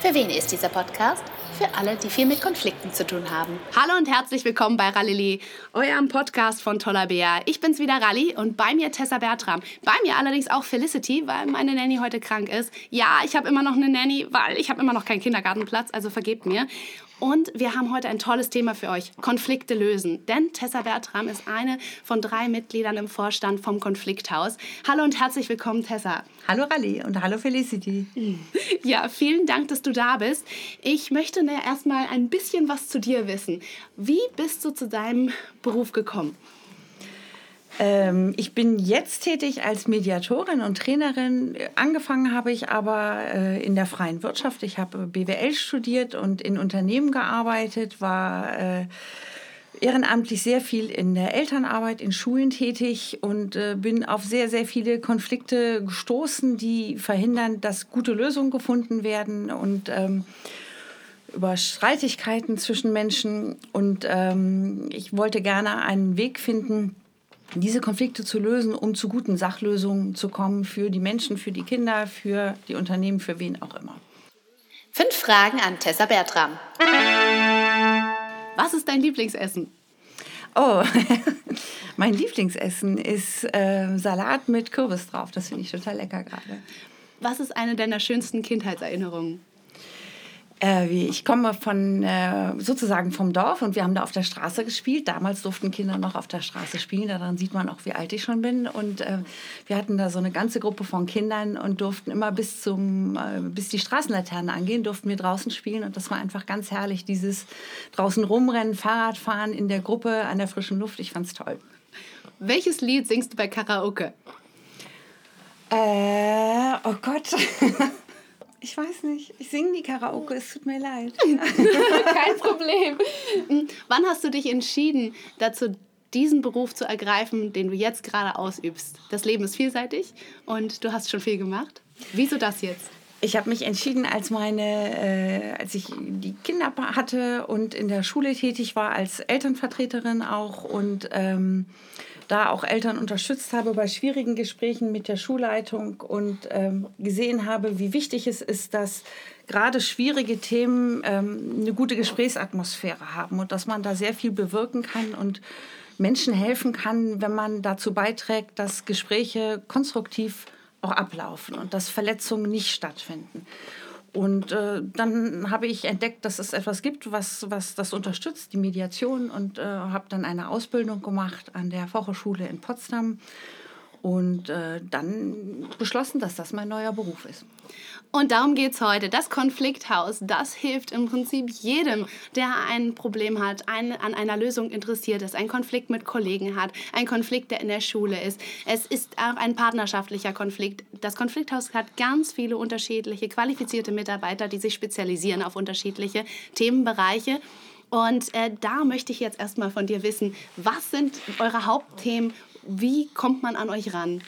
Für wen ist dieser Podcast? Für alle, die viel mit Konflikten zu tun haben. Hallo und herzlich willkommen bei Rallili, eurem Podcast von Toller Bär. Ich bin's wieder Ralli und bei mir Tessa Bertram. Bei mir allerdings auch Felicity, weil meine Nanny heute krank ist. Ja, ich habe immer noch eine Nanny, weil ich habe immer noch keinen Kindergartenplatz, also vergebt mir. Und wir haben heute ein tolles Thema für euch: Konflikte lösen. Denn Tessa Bertram ist eine von drei Mitgliedern im Vorstand vom Konflikthaus. Hallo und herzlich willkommen, Tessa. Hallo Rally und hallo Felicity. Ja, vielen Dank, dass du da bist. Ich möchte erstmal ein bisschen was zu dir wissen. Wie bist du zu deinem Beruf gekommen? Ähm, ich bin jetzt tätig als Mediatorin und Trainerin. Angefangen habe ich aber äh, in der freien Wirtschaft. Ich habe BWL studiert und in Unternehmen gearbeitet, war äh, ehrenamtlich sehr viel in der Elternarbeit, in Schulen tätig und äh, bin auf sehr, sehr viele Konflikte gestoßen, die verhindern, dass gute Lösungen gefunden werden und ähm, über Streitigkeiten zwischen Menschen. Und ähm, ich wollte gerne einen Weg finden, diese Konflikte zu lösen, um zu guten Sachlösungen zu kommen für die Menschen, für die Kinder, für die Unternehmen, für wen auch immer. Fünf Fragen an Tessa Bertram. Was ist dein Lieblingsessen? Oh, mein Lieblingsessen ist äh, Salat mit Kürbis drauf. Das finde ich total lecker gerade. Was ist eine deiner schönsten Kindheitserinnerungen? Äh, ich komme von äh, sozusagen vom Dorf und wir haben da auf der Straße gespielt. Damals durften Kinder noch auf der Straße spielen. Daran sieht man auch, wie alt ich schon bin. Und äh, wir hatten da so eine ganze Gruppe von Kindern und durften immer bis zum bis die Straßenlaternen angehen, durften wir draußen spielen. Und das war einfach ganz herrlich, dieses draußen rumrennen, Fahrradfahren in der Gruppe an der frischen Luft. Ich fand's toll. Welches Lied singst du bei Karaoke? Äh, oh Gott. Ich weiß nicht. Ich singe die Karaoke, es tut mir leid. Kein Problem. Wann hast du dich entschieden, dazu diesen Beruf zu ergreifen, den du jetzt gerade ausübst? Das Leben ist vielseitig und du hast schon viel gemacht. Wieso das jetzt? Ich habe mich entschieden, als meine, äh, als ich die Kinder hatte und in der Schule tätig war, als Elternvertreterin auch und ähm, da auch Eltern unterstützt habe bei schwierigen Gesprächen mit der Schulleitung und ähm, gesehen habe, wie wichtig es ist, dass gerade schwierige Themen ähm, eine gute Gesprächsatmosphäre haben und dass man da sehr viel bewirken kann und Menschen helfen kann, wenn man dazu beiträgt, dass Gespräche konstruktiv auch ablaufen und dass Verletzungen nicht stattfinden. Und äh, dann habe ich entdeckt, dass es etwas gibt, was, was das unterstützt, die Mediation, und äh, habe dann eine Ausbildung gemacht an der Fachhochschule in Potsdam und äh, dann beschlossen, dass das mein neuer Beruf ist. Und darum geht es heute. Das Konflikthaus, das hilft im Prinzip jedem, der ein Problem hat, ein, an einer Lösung interessiert ist, einen Konflikt mit Kollegen hat, ein Konflikt, der in der Schule ist. Es ist auch ein partnerschaftlicher Konflikt. Das Konflikthaus hat ganz viele unterschiedliche, qualifizierte Mitarbeiter, die sich spezialisieren auf unterschiedliche Themenbereiche. Und äh, da möchte ich jetzt erstmal von dir wissen, was sind eure Hauptthemen? Wie kommt man an euch ran?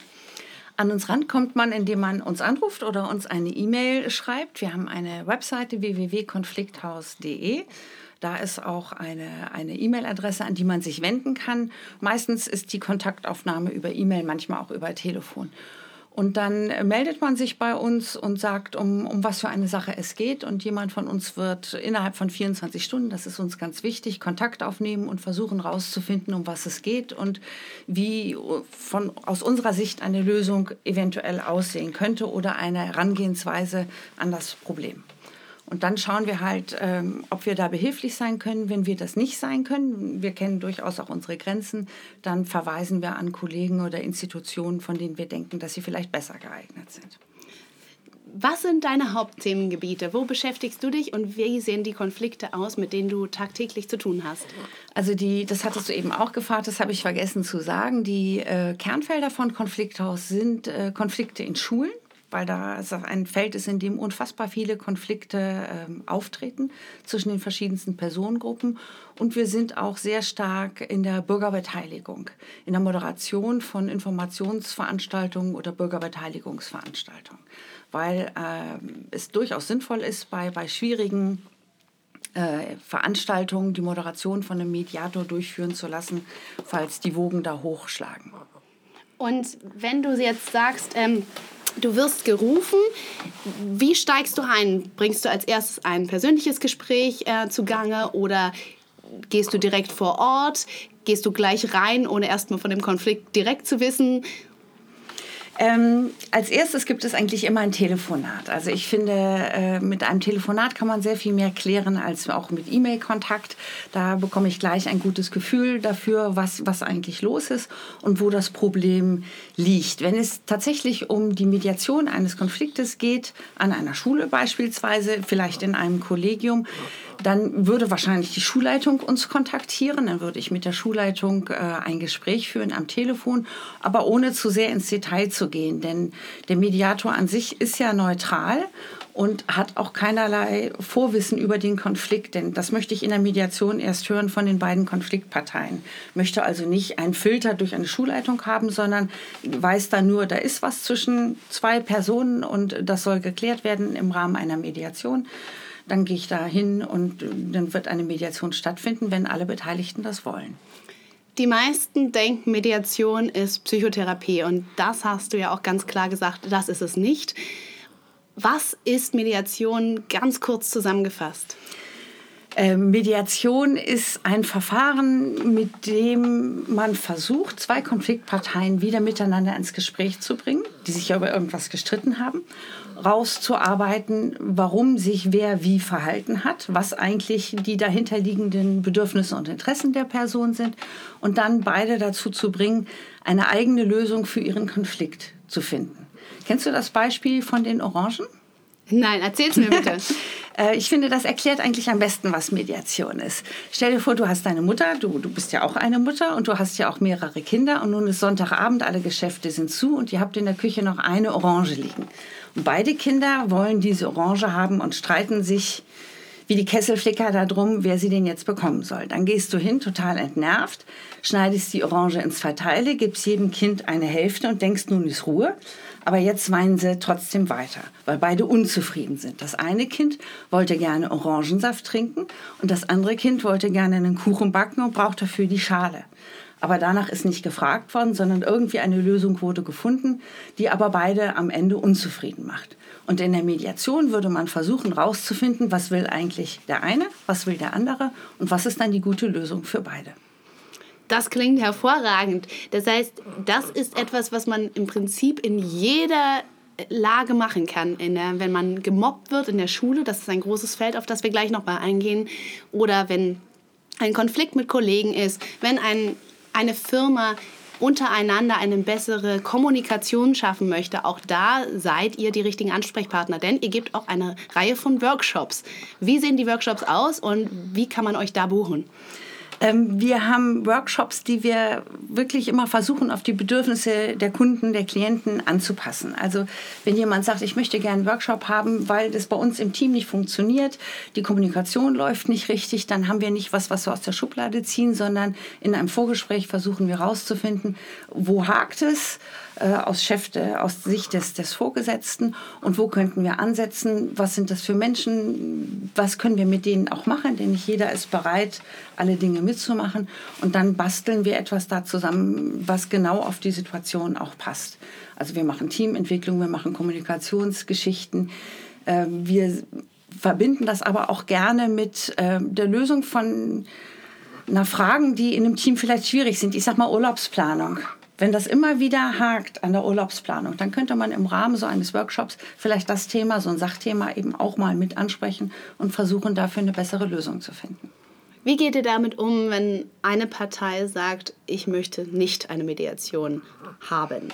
An uns rankommt man, indem man uns anruft oder uns eine E-Mail schreibt. Wir haben eine Webseite www.konflikthaus.de. Da ist auch eine eine E-Mail-Adresse, an die man sich wenden kann. Meistens ist die Kontaktaufnahme über E-Mail, manchmal auch über Telefon. Und dann meldet man sich bei uns und sagt, um, um was für eine Sache es geht. Und jemand von uns wird innerhalb von 24 Stunden, das ist uns ganz wichtig, Kontakt aufnehmen und versuchen herauszufinden, um was es geht und wie von, aus unserer Sicht eine Lösung eventuell aussehen könnte oder eine Herangehensweise an das Problem. Und dann schauen wir halt, ähm, ob wir da behilflich sein können. Wenn wir das nicht sein können, wir kennen durchaus auch unsere Grenzen, dann verweisen wir an Kollegen oder Institutionen, von denen wir denken, dass sie vielleicht besser geeignet sind. Was sind deine Hauptthemengebiete? Wo beschäftigst du dich und wie sehen die Konflikte aus, mit denen du tagtäglich zu tun hast? Also die, das hattest du eben auch gefragt, das habe ich vergessen zu sagen. Die äh, Kernfelder von Konflikthaus sind äh, Konflikte in Schulen weil da ein Feld ist, in dem unfassbar viele Konflikte ähm, auftreten zwischen den verschiedensten Personengruppen. Und wir sind auch sehr stark in der Bürgerbeteiligung, in der Moderation von Informationsveranstaltungen oder Bürgerbeteiligungsveranstaltungen, weil äh, es durchaus sinnvoll ist, bei, bei schwierigen äh, Veranstaltungen die Moderation von einem Mediator durchführen zu lassen, falls die Wogen da hochschlagen. Und wenn du jetzt sagst, ähm, Du wirst gerufen. Wie steigst du ein? Bringst du als erstes ein persönliches Gespräch äh, zugange oder gehst du direkt vor Ort? Gehst du gleich rein, ohne erstmal von dem Konflikt direkt zu wissen? Ähm, als erstes gibt es eigentlich immer ein Telefonat. Also ich finde, äh, mit einem Telefonat kann man sehr viel mehr klären als auch mit E-Mail-Kontakt. Da bekomme ich gleich ein gutes Gefühl dafür, was, was eigentlich los ist und wo das Problem liegt. Wenn es tatsächlich um die Mediation eines Konfliktes geht, an einer Schule beispielsweise, vielleicht in einem Kollegium, dann würde wahrscheinlich die Schulleitung uns kontaktieren. Dann würde ich mit der Schulleitung äh, ein Gespräch führen am Telefon, aber ohne zu sehr ins Detail zu gehen. Denn der Mediator an sich ist ja neutral und hat auch keinerlei Vorwissen über den Konflikt, denn das möchte ich in der Mediation erst hören von den beiden Konfliktparteien. Möchte also nicht einen Filter durch eine Schulleitung haben, sondern weiß da nur, da ist was zwischen zwei Personen und das soll geklärt werden im Rahmen einer Mediation dann gehe ich da hin und äh, dann wird eine Mediation stattfinden, wenn alle Beteiligten das wollen. Die meisten denken, Mediation ist Psychotherapie und das hast du ja auch ganz klar gesagt, das ist es nicht. Was ist Mediation ganz kurz zusammengefasst? Ähm, Mediation ist ein Verfahren, mit dem man versucht, zwei Konfliktparteien wieder miteinander ins Gespräch zu bringen, die sich über irgendwas gestritten haben rauszuarbeiten, warum sich wer wie verhalten hat, was eigentlich die dahinterliegenden Bedürfnisse und Interessen der Person sind und dann beide dazu zu bringen, eine eigene Lösung für ihren Konflikt zu finden. Kennst du das Beispiel von den Orangen? Nein, erzähl's mir bitte. Äh, ich finde, das erklärt eigentlich am besten, was Mediation ist. Stell dir vor, du hast deine Mutter, du, du bist ja auch eine Mutter und du hast ja auch mehrere Kinder und nun ist Sonntagabend, alle Geschäfte sind zu und ihr habt in der Küche noch eine Orange liegen. Und beide Kinder wollen diese Orange haben und streiten sich wie die Kesselflicker darum, wer sie denn jetzt bekommen soll. Dann gehst du hin, total entnervt, schneidest die Orange in zwei Teile, gibst jedem Kind eine Hälfte und denkst, nun ist Ruhe. Aber jetzt weinen sie trotzdem weiter, weil beide unzufrieden sind. Das eine Kind wollte gerne Orangensaft trinken und das andere Kind wollte gerne einen Kuchen backen und braucht dafür die Schale. Aber danach ist nicht gefragt worden, sondern irgendwie eine Lösung wurde gefunden, die aber beide am Ende unzufrieden macht. Und in der Mediation würde man versuchen herauszufinden, was will eigentlich der eine, was will der andere und was ist dann die gute Lösung für beide. Das klingt hervorragend. Das heißt, das ist etwas, was man im Prinzip in jeder Lage machen kann, der, wenn man gemobbt wird in der Schule, das ist ein großes Feld, auf das wir gleich noch mal eingehen, oder wenn ein Konflikt mit Kollegen ist, wenn ein eine Firma untereinander eine bessere Kommunikation schaffen möchte, auch da seid ihr die richtigen Ansprechpartner, denn ihr gebt auch eine Reihe von Workshops. Wie sehen die Workshops aus und wie kann man euch da buchen? Ähm, wir haben Workshops, die wir wirklich immer versuchen, auf die Bedürfnisse der Kunden, der Klienten anzupassen. Also wenn jemand sagt, ich möchte gerne einen Workshop haben, weil das bei uns im Team nicht funktioniert, die Kommunikation läuft nicht richtig, dann haben wir nicht was, was wir aus der Schublade ziehen, sondern in einem Vorgespräch versuchen wir herauszufinden, wo hakt es äh, aus, Chef, aus Sicht des, des Vorgesetzten und wo könnten wir ansetzen, was sind das für Menschen, was können wir mit denen auch machen, denn nicht jeder ist bereit, alle Dinge mitzumachen und dann basteln wir etwas da zusammen, was genau auf die Situation auch passt. Also wir machen Teamentwicklung, wir machen Kommunikationsgeschichten, äh, wir verbinden das aber auch gerne mit äh, der Lösung von na, Fragen, die in einem Team vielleicht schwierig sind. Ich sag mal Urlaubsplanung. Wenn das immer wieder hakt an der Urlaubsplanung, dann könnte man im Rahmen so eines Workshops vielleicht das Thema, so ein Sachthema eben auch mal mit ansprechen und versuchen dafür eine bessere Lösung zu finden. Wie geht ihr damit um, wenn eine Partei sagt, ich möchte nicht eine Mediation haben?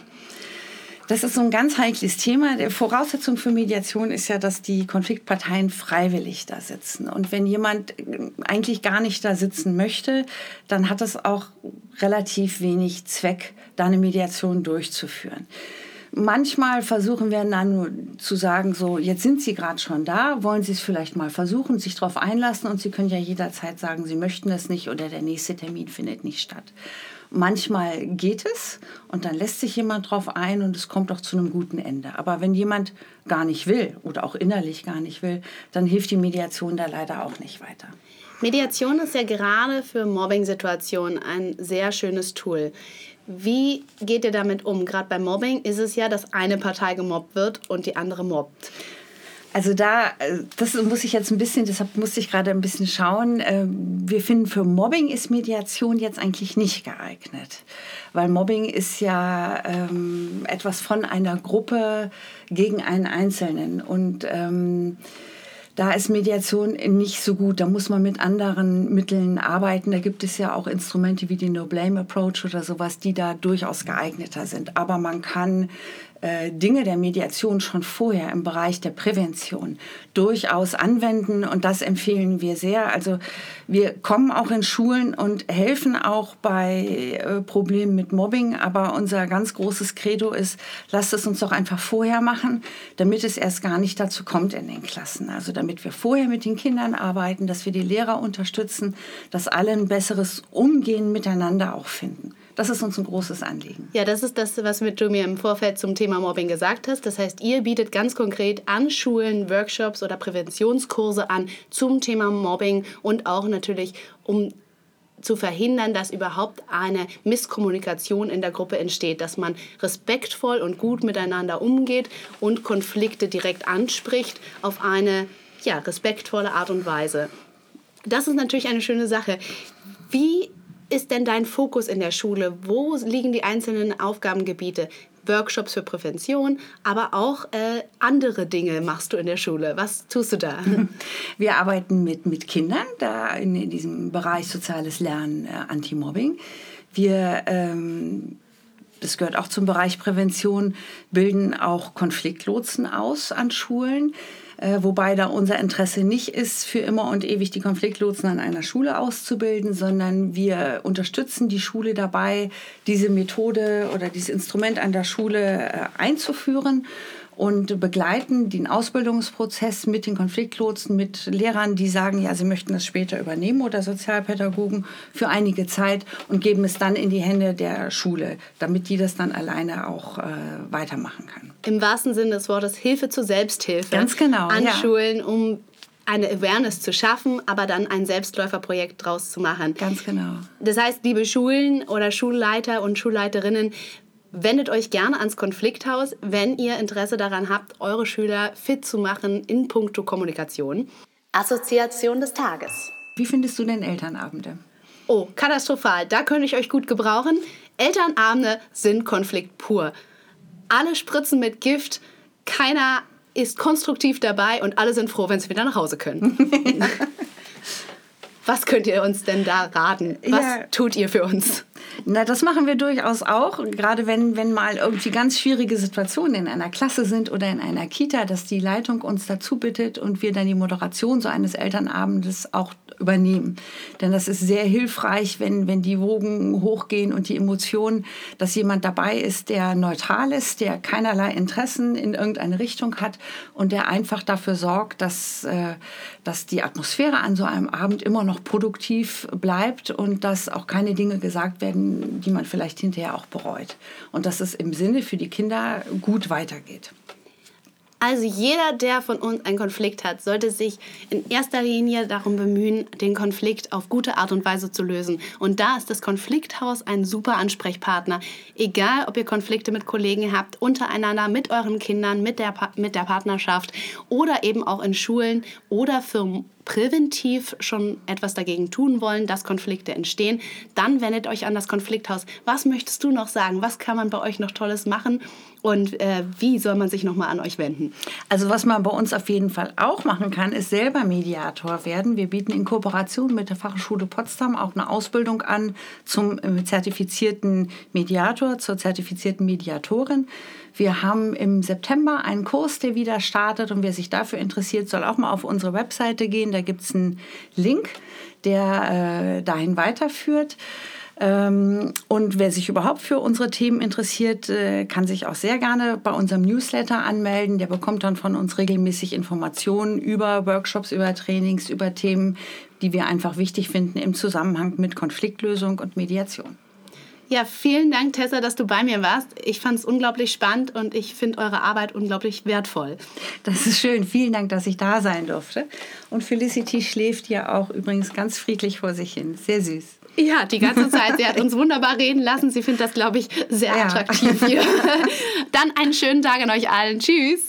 Das ist so ein ganz heikles Thema. Die Voraussetzung für Mediation ist ja, dass die Konfliktparteien freiwillig da sitzen. Und wenn jemand eigentlich gar nicht da sitzen möchte, dann hat es auch relativ wenig Zweck, da eine Mediation durchzuführen. Manchmal versuchen wir dann nur zu sagen, so, jetzt sind Sie gerade schon da, wollen Sie es vielleicht mal versuchen, sich darauf einlassen und Sie können ja jederzeit sagen, Sie möchten es nicht oder der nächste Termin findet nicht statt. Manchmal geht es und dann lässt sich jemand drauf ein und es kommt auch zu einem guten Ende. Aber wenn jemand gar nicht will oder auch innerlich gar nicht will, dann hilft die Mediation da leider auch nicht weiter. Mediation ist ja gerade für Mobbing-Situationen ein sehr schönes Tool. Wie geht ihr damit um? Gerade beim Mobbing ist es ja, dass eine Partei gemobbt wird und die andere mobbt. Also da, äh, das muss ich jetzt ein bisschen, deshalb musste ich gerade ein bisschen schauen. Ähm, wir finden, für Mobbing ist Mediation jetzt eigentlich nicht geeignet. Weil Mobbing ist ja ähm, etwas von einer Gruppe gegen einen Einzelnen. Und ähm, da ist Mediation nicht so gut. Da muss man mit anderen Mitteln arbeiten. Da gibt es ja auch Instrumente wie die No Blame Approach oder sowas, die da durchaus geeigneter sind. Aber man kann Dinge der Mediation schon vorher im Bereich der Prävention durchaus anwenden und das empfehlen wir sehr. Also wir kommen auch in Schulen und helfen auch bei äh, Problemen mit Mobbing, aber unser ganz großes Credo ist, lasst es uns doch einfach vorher machen, damit es erst gar nicht dazu kommt in den Klassen. Also damit wir vorher mit den Kindern arbeiten, dass wir die Lehrer unterstützen, dass alle ein besseres Umgehen miteinander auch finden. Das ist uns ein großes Anliegen. Ja, das ist das, was du mir im Vorfeld zum Thema Mobbing gesagt hast. Das heißt, ihr bietet ganz konkret an Schulen Workshops oder Präventionskurse an zum Thema Mobbing und auch natürlich um zu verhindern, dass überhaupt eine Misskommunikation in der Gruppe entsteht, dass man respektvoll und gut miteinander umgeht und Konflikte direkt anspricht auf eine ja, respektvolle Art und Weise. Das ist natürlich eine schöne Sache. Wie ist denn dein Fokus in der Schule? Wo liegen die einzelnen Aufgabengebiete? Workshops für Prävention, aber auch äh, andere Dinge machst du in der Schule. Was tust du da? Wir arbeiten mit, mit Kindern da in, in diesem Bereich soziales Lernen, äh, Anti-Mobbing. Wir ähm, das gehört auch zum Bereich Prävention, bilden auch Konfliktlotsen aus an Schulen. Äh, wobei da unser Interesse nicht ist, für immer und ewig die Konfliktlotsen an einer Schule auszubilden, sondern wir unterstützen die Schule dabei, diese Methode oder dieses Instrument an der Schule äh, einzuführen und begleiten den Ausbildungsprozess mit den Konfliktlotsen, mit Lehrern, die sagen, ja, sie möchten das später übernehmen oder Sozialpädagogen für einige Zeit und geben es dann in die Hände der Schule, damit die das dann alleine auch äh, weitermachen kann. Im wahrsten Sinne des Wortes Hilfe zur Selbsthilfe. Ganz genau. An ja. Schulen, um eine Awareness zu schaffen, aber dann ein Selbstläuferprojekt draus zu machen. Ganz genau. Das heißt, liebe Schulen oder Schulleiter und Schulleiterinnen, Wendet euch gerne ans Konflikthaus, wenn ihr Interesse daran habt, eure Schüler fit zu machen in puncto Kommunikation. Assoziation des Tages. Wie findest du denn Elternabende? Oh, katastrophal. Da könnte ich euch gut gebrauchen. Elternabende sind Konflikt pur. Alle spritzen mit Gift, keiner ist konstruktiv dabei und alle sind froh, wenn sie wieder nach Hause können. Was könnt ihr uns denn da raten? Was ja. tut ihr für uns? Na, das machen wir durchaus auch, gerade wenn, wenn mal irgendwie ganz schwierige Situationen in einer Klasse sind oder in einer Kita, dass die Leitung uns dazu bittet und wir dann die Moderation so eines Elternabendes auch übernehmen. Denn das ist sehr hilfreich, wenn, wenn die Wogen hochgehen und die Emotionen, dass jemand dabei ist, der neutral ist, der keinerlei Interessen in irgendeine Richtung hat und der einfach dafür sorgt, dass, äh, dass die Atmosphäre an so einem Abend immer noch produktiv bleibt und dass auch keine Dinge gesagt werden, die man vielleicht hinterher auch bereut. Und dass es im Sinne für die Kinder gut weitergeht. Also jeder, der von uns einen Konflikt hat, sollte sich in erster Linie darum bemühen, den Konflikt auf gute Art und Weise zu lösen. Und da ist das Konflikthaus ein super Ansprechpartner. Egal, ob ihr Konflikte mit Kollegen habt, untereinander, mit euren Kindern, mit der, mit der Partnerschaft oder eben auch in Schulen oder Firmen präventiv schon etwas dagegen tun wollen, dass Konflikte entstehen, dann wendet euch an das Konflikthaus. Was möchtest du noch sagen? Was kann man bei euch noch Tolles machen? Und äh, wie soll man sich nochmal an euch wenden? Also was man bei uns auf jeden Fall auch machen kann, ist selber Mediator werden. Wir bieten in Kooperation mit der Fachschule Potsdam auch eine Ausbildung an zum äh, zertifizierten Mediator, zur zertifizierten Mediatorin. Wir haben im September einen Kurs, der wieder startet und wer sich dafür interessiert, soll auch mal auf unsere Webseite gehen. Da gibt es einen Link, der äh, dahin weiterführt. Ähm, und wer sich überhaupt für unsere Themen interessiert, äh, kann sich auch sehr gerne bei unserem Newsletter anmelden. Der bekommt dann von uns regelmäßig Informationen über Workshops, über Trainings, über Themen, die wir einfach wichtig finden im Zusammenhang mit Konfliktlösung und Mediation. Ja, vielen Dank, Tessa, dass du bei mir warst. Ich fand es unglaublich spannend und ich finde eure Arbeit unglaublich wertvoll. Das ist schön. Vielen Dank, dass ich da sein durfte. Und Felicity schläft ja auch übrigens ganz friedlich vor sich hin. Sehr süß. Ja, die ganze Zeit. Sie hat uns wunderbar reden lassen. Sie findet das, glaube ich, sehr Ja. attraktiv hier. Dann einen schönen Tag an euch allen. Tschüss.